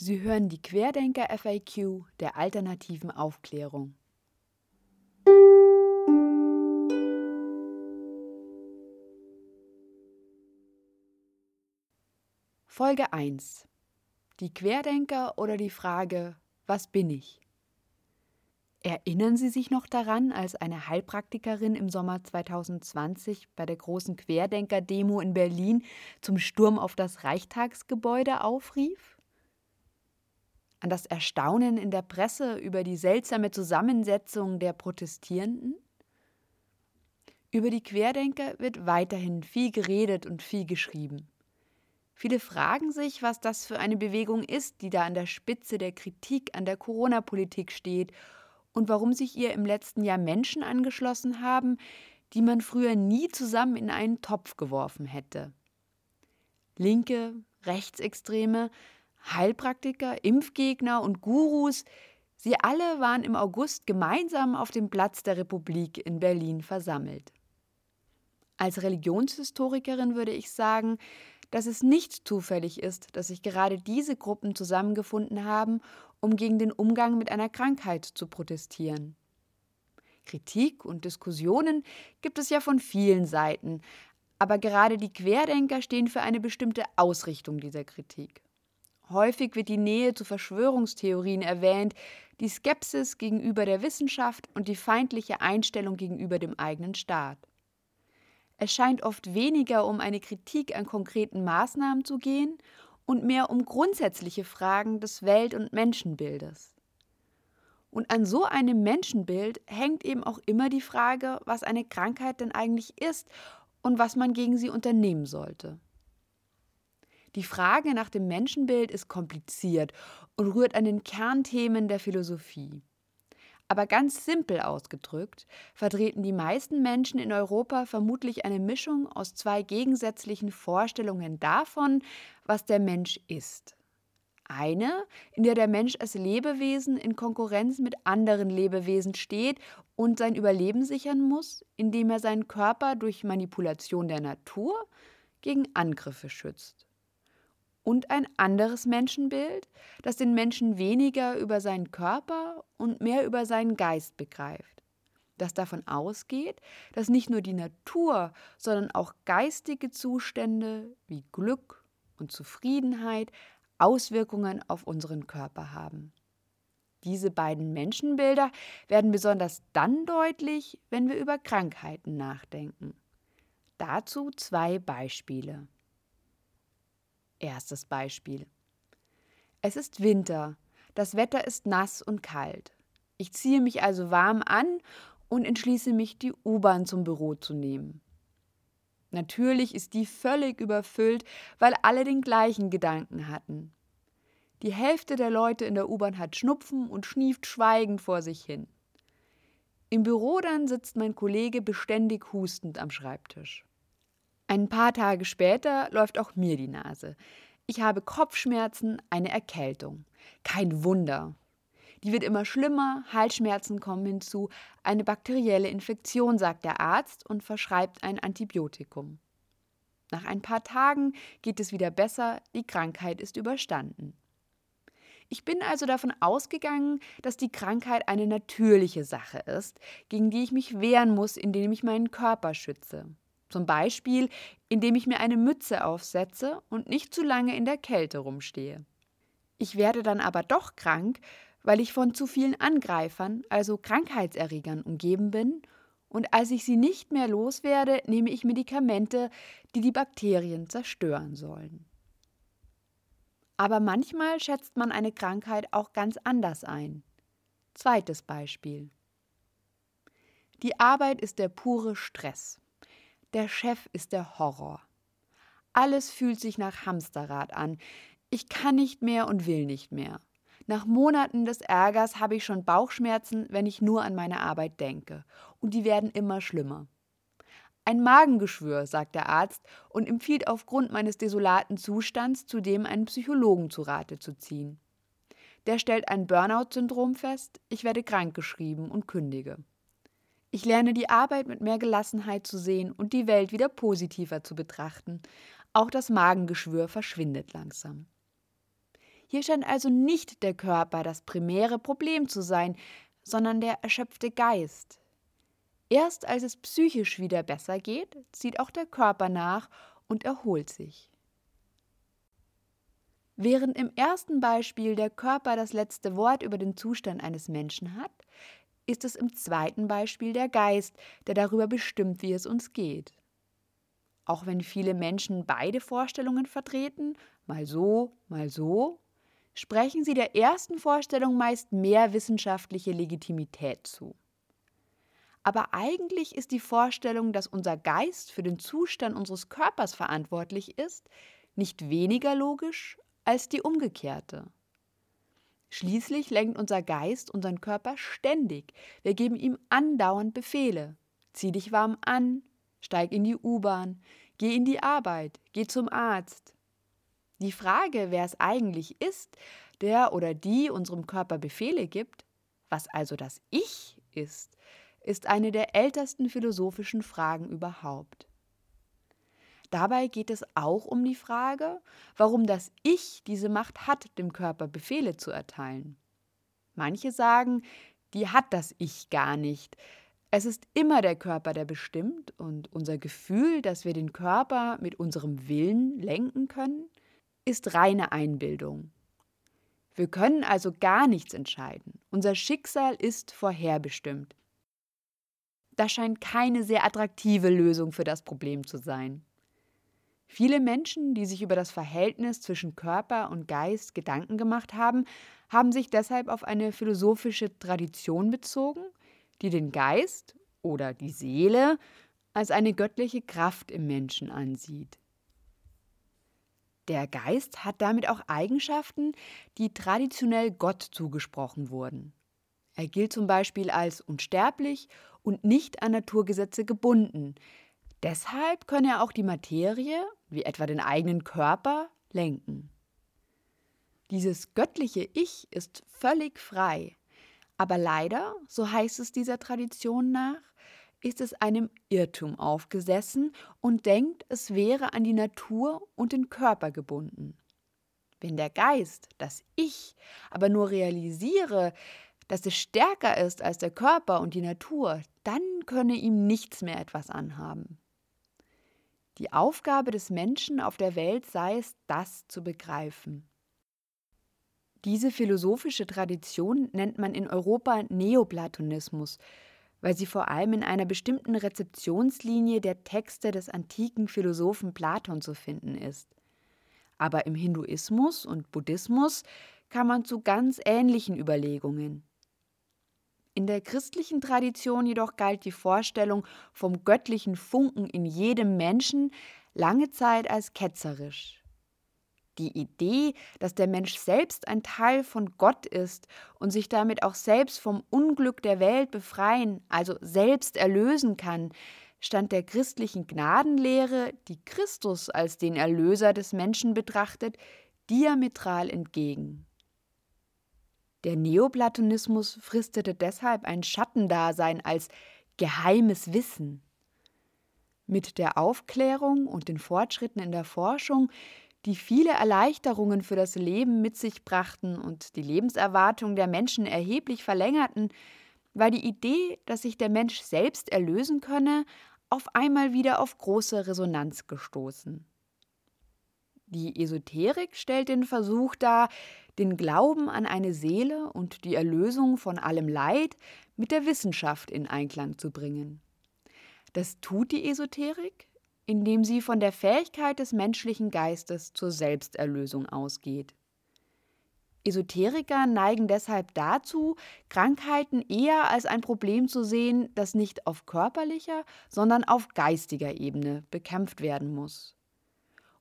Sie hören die Querdenker FAQ der alternativen Aufklärung. Folge 1 Die Querdenker oder die Frage Was bin ich? Erinnern Sie sich noch daran, als eine Heilpraktikerin im Sommer 2020 bei der großen Querdenker-Demo in Berlin zum Sturm auf das Reichstagsgebäude aufrief? An das Erstaunen in der Presse über die seltsame Zusammensetzung der Protestierenden? Über die Querdenker wird weiterhin viel geredet und viel geschrieben. Viele fragen sich, was das für eine Bewegung ist, die da an der Spitze der Kritik an der Corona-Politik steht und warum sich ihr im letzten Jahr Menschen angeschlossen haben, die man früher nie zusammen in einen Topf geworfen hätte. Linke, Rechtsextreme, Heilpraktiker, Impfgegner und Gurus, sie alle waren im August gemeinsam auf dem Platz der Republik in Berlin versammelt. Als Religionshistorikerin würde ich sagen, dass es nicht zufällig ist, dass sich gerade diese Gruppen zusammengefunden haben, um gegen den Umgang mit einer Krankheit zu protestieren. Kritik und Diskussionen gibt es ja von vielen Seiten, aber gerade die Querdenker stehen für eine bestimmte Ausrichtung dieser Kritik. Häufig wird die Nähe zu Verschwörungstheorien erwähnt, die Skepsis gegenüber der Wissenschaft und die feindliche Einstellung gegenüber dem eigenen Staat. Es scheint oft weniger um eine Kritik an konkreten Maßnahmen zu gehen und mehr um grundsätzliche Fragen des Welt- und Menschenbildes. Und an so einem Menschenbild hängt eben auch immer die Frage, was eine Krankheit denn eigentlich ist und was man gegen sie unternehmen sollte. Die Frage nach dem Menschenbild ist kompliziert und rührt an den Kernthemen der Philosophie. Aber ganz simpel ausgedrückt vertreten die meisten Menschen in Europa vermutlich eine Mischung aus zwei gegensätzlichen Vorstellungen davon, was der Mensch ist. Eine, in der der Mensch als Lebewesen in Konkurrenz mit anderen Lebewesen steht und sein Überleben sichern muss, indem er seinen Körper durch Manipulation der Natur gegen Angriffe schützt und ein anderes Menschenbild, das den Menschen weniger über seinen Körper und mehr über seinen Geist begreift, das davon ausgeht, dass nicht nur die Natur, sondern auch geistige Zustände wie Glück und Zufriedenheit Auswirkungen auf unseren Körper haben. Diese beiden Menschenbilder werden besonders dann deutlich, wenn wir über Krankheiten nachdenken. Dazu zwei Beispiele. Erstes Beispiel. Es ist Winter, das Wetter ist nass und kalt. Ich ziehe mich also warm an und entschließe mich, die U-Bahn zum Büro zu nehmen. Natürlich ist die völlig überfüllt, weil alle den gleichen Gedanken hatten. Die Hälfte der Leute in der U-Bahn hat Schnupfen und schnieft schweigend vor sich hin. Im Büro dann sitzt mein Kollege beständig hustend am Schreibtisch. Ein paar Tage später läuft auch mir die Nase. Ich habe Kopfschmerzen, eine Erkältung. Kein Wunder. Die wird immer schlimmer, Halsschmerzen kommen hinzu, eine bakterielle Infektion, sagt der Arzt und verschreibt ein Antibiotikum. Nach ein paar Tagen geht es wieder besser, die Krankheit ist überstanden. Ich bin also davon ausgegangen, dass die Krankheit eine natürliche Sache ist, gegen die ich mich wehren muss, indem ich meinen Körper schütze. Zum Beispiel, indem ich mir eine Mütze aufsetze und nicht zu lange in der Kälte rumstehe. Ich werde dann aber doch krank, weil ich von zu vielen Angreifern, also Krankheitserregern, umgeben bin, und als ich sie nicht mehr loswerde, nehme ich Medikamente, die die Bakterien zerstören sollen. Aber manchmal schätzt man eine Krankheit auch ganz anders ein. Zweites Beispiel. Die Arbeit ist der pure Stress. Der Chef ist der Horror. Alles fühlt sich nach Hamsterrad an. Ich kann nicht mehr und will nicht mehr. Nach Monaten des Ärgers habe ich schon Bauchschmerzen, wenn ich nur an meine Arbeit denke. Und die werden immer schlimmer. Ein Magengeschwür, sagt der Arzt und empfiehlt aufgrund meines desolaten Zustands zudem einen Psychologen zu Rate zu ziehen. Der stellt ein Burnout-Syndrom fest, ich werde krankgeschrieben und kündige. Ich lerne die Arbeit mit mehr Gelassenheit zu sehen und die Welt wieder positiver zu betrachten. Auch das Magengeschwür verschwindet langsam. Hier scheint also nicht der Körper das primäre Problem zu sein, sondern der erschöpfte Geist. Erst als es psychisch wieder besser geht, zieht auch der Körper nach und erholt sich. Während im ersten Beispiel der Körper das letzte Wort über den Zustand eines Menschen hat, ist es im zweiten Beispiel der Geist, der darüber bestimmt, wie es uns geht. Auch wenn viele Menschen beide Vorstellungen vertreten, mal so, mal so, sprechen sie der ersten Vorstellung meist mehr wissenschaftliche Legitimität zu. Aber eigentlich ist die Vorstellung, dass unser Geist für den Zustand unseres Körpers verantwortlich ist, nicht weniger logisch als die umgekehrte. Schließlich lenkt unser Geist unseren Körper ständig. Wir geben ihm andauernd Befehle. Zieh dich warm an, steig in die U-Bahn, geh in die Arbeit, geh zum Arzt. Die Frage, wer es eigentlich ist, der oder die unserem Körper Befehle gibt, was also das Ich ist, ist eine der ältesten philosophischen Fragen überhaupt. Dabei geht es auch um die Frage, warum das Ich diese Macht hat, dem Körper Befehle zu erteilen. Manche sagen, die hat das Ich gar nicht. Es ist immer der Körper, der bestimmt, und unser Gefühl, dass wir den Körper mit unserem Willen lenken können, ist reine Einbildung. Wir können also gar nichts entscheiden. Unser Schicksal ist vorherbestimmt. Das scheint keine sehr attraktive Lösung für das Problem zu sein. Viele Menschen, die sich über das Verhältnis zwischen Körper und Geist Gedanken gemacht haben, haben sich deshalb auf eine philosophische Tradition bezogen, die den Geist oder die Seele als eine göttliche Kraft im Menschen ansieht. Der Geist hat damit auch Eigenschaften, die traditionell Gott zugesprochen wurden. Er gilt zum Beispiel als unsterblich und nicht an Naturgesetze gebunden, Deshalb könne er auch die Materie, wie etwa den eigenen Körper, lenken. Dieses göttliche Ich ist völlig frei, aber leider, so heißt es dieser Tradition nach, ist es einem Irrtum aufgesessen und denkt, es wäre an die Natur und den Körper gebunden. Wenn der Geist, das Ich, aber nur realisiere, dass es stärker ist als der Körper und die Natur, dann könne ihm nichts mehr etwas anhaben. Die Aufgabe des Menschen auf der Welt sei es, das zu begreifen. Diese philosophische Tradition nennt man in Europa Neoplatonismus, weil sie vor allem in einer bestimmten Rezeptionslinie der Texte des antiken Philosophen Platon zu finden ist. Aber im Hinduismus und Buddhismus kam man zu ganz ähnlichen Überlegungen. In der christlichen Tradition jedoch galt die Vorstellung vom göttlichen Funken in jedem Menschen lange Zeit als ketzerisch. Die Idee, dass der Mensch selbst ein Teil von Gott ist und sich damit auch selbst vom Unglück der Welt befreien, also selbst erlösen kann, stand der christlichen Gnadenlehre, die Christus als den Erlöser des Menschen betrachtet, diametral entgegen. Der Neoplatonismus fristete deshalb ein Schattendasein als geheimes Wissen. Mit der Aufklärung und den Fortschritten in der Forschung, die viele Erleichterungen für das Leben mit sich brachten und die Lebenserwartung der Menschen erheblich verlängerten, war die Idee, dass sich der Mensch selbst erlösen könne, auf einmal wieder auf große Resonanz gestoßen. Die Esoterik stellt den Versuch dar, den Glauben an eine Seele und die Erlösung von allem Leid mit der Wissenschaft in Einklang zu bringen. Das tut die Esoterik, indem sie von der Fähigkeit des menschlichen Geistes zur Selbsterlösung ausgeht. Esoteriker neigen deshalb dazu, Krankheiten eher als ein Problem zu sehen, das nicht auf körperlicher, sondern auf geistiger Ebene bekämpft werden muss.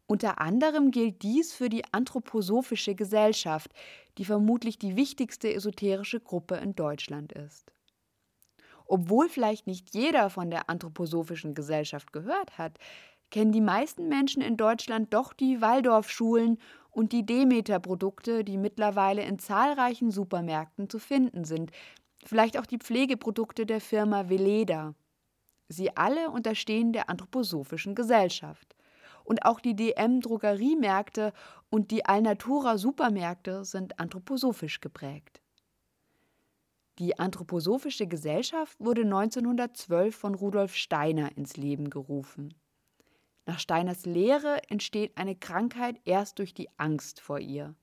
Unter anderem gilt dies für die Anthroposophische Gesellschaft, die vermutlich die wichtigste esoterische Gruppe in Deutschland ist. Obwohl vielleicht nicht jeder von der Anthroposophischen Gesellschaft gehört hat, kennen die meisten Menschen in Deutschland doch die Waldorfschulen und die Demeter-Produkte, die mittlerweile in zahlreichen Supermärkten zu finden sind, vielleicht auch die Pflegeprodukte der Firma Veleda. Sie alle unterstehen der Anthroposophischen Gesellschaft. Und auch die DM Drogeriemärkte und die Alnatura Supermärkte sind anthroposophisch geprägt. Die Anthroposophische Gesellschaft wurde 1912 von Rudolf Steiner ins Leben gerufen. Nach Steiners Lehre entsteht eine Krankheit erst durch die Angst vor ihr.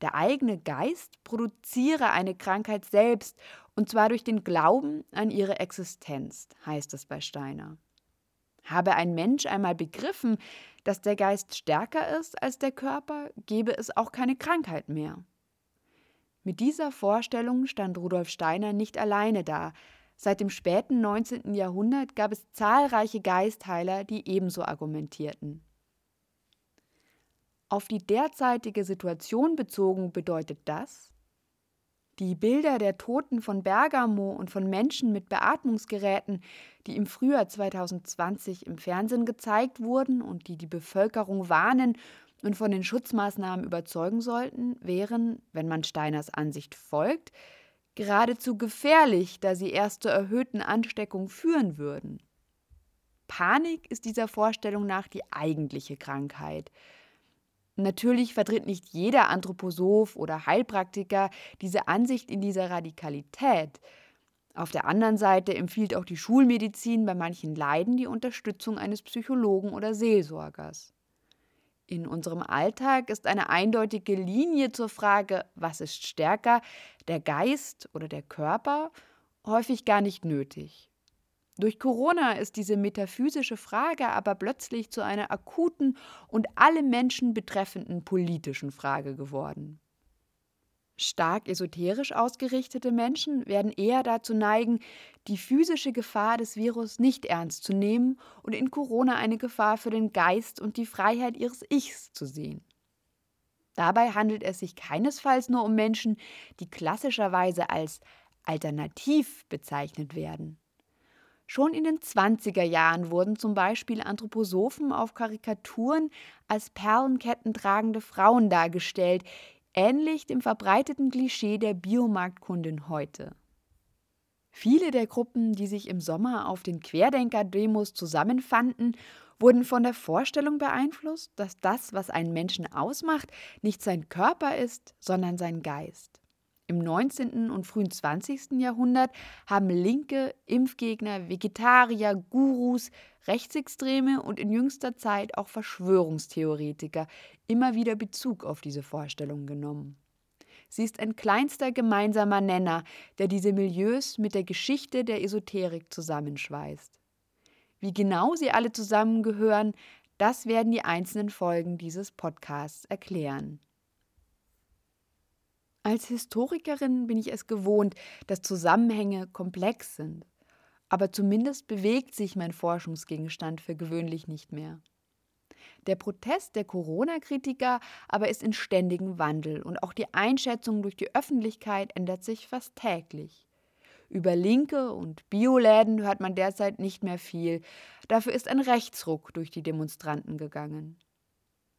Der eigene Geist produziere eine Krankheit selbst, und zwar durch den Glauben an ihre Existenz, heißt es bei Steiner. Habe ein Mensch einmal begriffen, dass der Geist stärker ist als der Körper, gebe es auch keine Krankheit mehr. Mit dieser Vorstellung stand Rudolf Steiner nicht alleine da. Seit dem späten 19. Jahrhundert gab es zahlreiche Geistheiler, die ebenso argumentierten. Auf die derzeitige Situation bezogen bedeutet das, die Bilder der Toten von Bergamo und von Menschen mit Beatmungsgeräten, die im Frühjahr 2020 im Fernsehen gezeigt wurden und die die Bevölkerung warnen und von den Schutzmaßnahmen überzeugen sollten, wären, wenn man Steiners Ansicht folgt, geradezu gefährlich, da sie erst zur erhöhten Ansteckung führen würden. Panik ist dieser Vorstellung nach die eigentliche Krankheit. Natürlich vertritt nicht jeder Anthroposoph oder Heilpraktiker diese Ansicht in dieser Radikalität. Auf der anderen Seite empfiehlt auch die Schulmedizin bei manchen Leiden die Unterstützung eines Psychologen oder Seelsorgers. In unserem Alltag ist eine eindeutige Linie zur Frage, was ist stärker, der Geist oder der Körper, häufig gar nicht nötig. Durch Corona ist diese metaphysische Frage aber plötzlich zu einer akuten und alle Menschen betreffenden politischen Frage geworden. Stark esoterisch ausgerichtete Menschen werden eher dazu neigen, die physische Gefahr des Virus nicht ernst zu nehmen und in Corona eine Gefahr für den Geist und die Freiheit ihres Ichs zu sehen. Dabei handelt es sich keinesfalls nur um Menschen, die klassischerweise als alternativ bezeichnet werden. Schon in den 20er Jahren wurden zum Beispiel Anthroposophen auf Karikaturen als Perlenketten tragende Frauen dargestellt, ähnlich dem verbreiteten Klischee der Biomarktkundin heute. Viele der Gruppen, die sich im Sommer auf den Querdenker-Demos zusammenfanden, wurden von der Vorstellung beeinflusst, dass das, was einen Menschen ausmacht, nicht sein Körper ist, sondern sein Geist. Im 19. und frühen 20. Jahrhundert haben Linke, Impfgegner, Vegetarier, Gurus, Rechtsextreme und in jüngster Zeit auch Verschwörungstheoretiker immer wieder Bezug auf diese Vorstellung genommen. Sie ist ein kleinster gemeinsamer Nenner, der diese Milieus mit der Geschichte der Esoterik zusammenschweißt. Wie genau sie alle zusammengehören, das werden die einzelnen Folgen dieses Podcasts erklären. Als Historikerin bin ich es gewohnt, dass Zusammenhänge komplex sind. Aber zumindest bewegt sich mein Forschungsgegenstand für gewöhnlich nicht mehr. Der Protest der Corona-Kritiker aber ist in ständigem Wandel und auch die Einschätzung durch die Öffentlichkeit ändert sich fast täglich. Über Linke und Bioläden hört man derzeit nicht mehr viel. Dafür ist ein Rechtsruck durch die Demonstranten gegangen.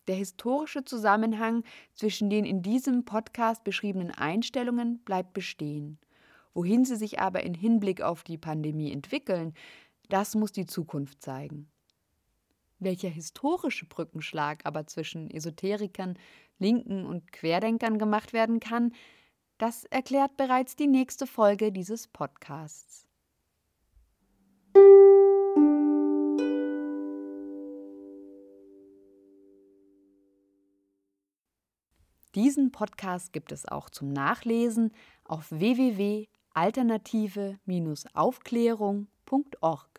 Der historische Zusammenhang zwischen den in diesem Podcast beschriebenen Einstellungen bleibt bestehen. Wohin sie sich aber in Hinblick auf die Pandemie entwickeln, das muss die Zukunft zeigen. Welcher historische Brückenschlag aber zwischen Esoterikern, Linken und Querdenkern gemacht werden kann, das erklärt bereits die nächste Folge dieses Podcasts. Diesen Podcast gibt es auch zum Nachlesen auf www.alternative-aufklärung.org.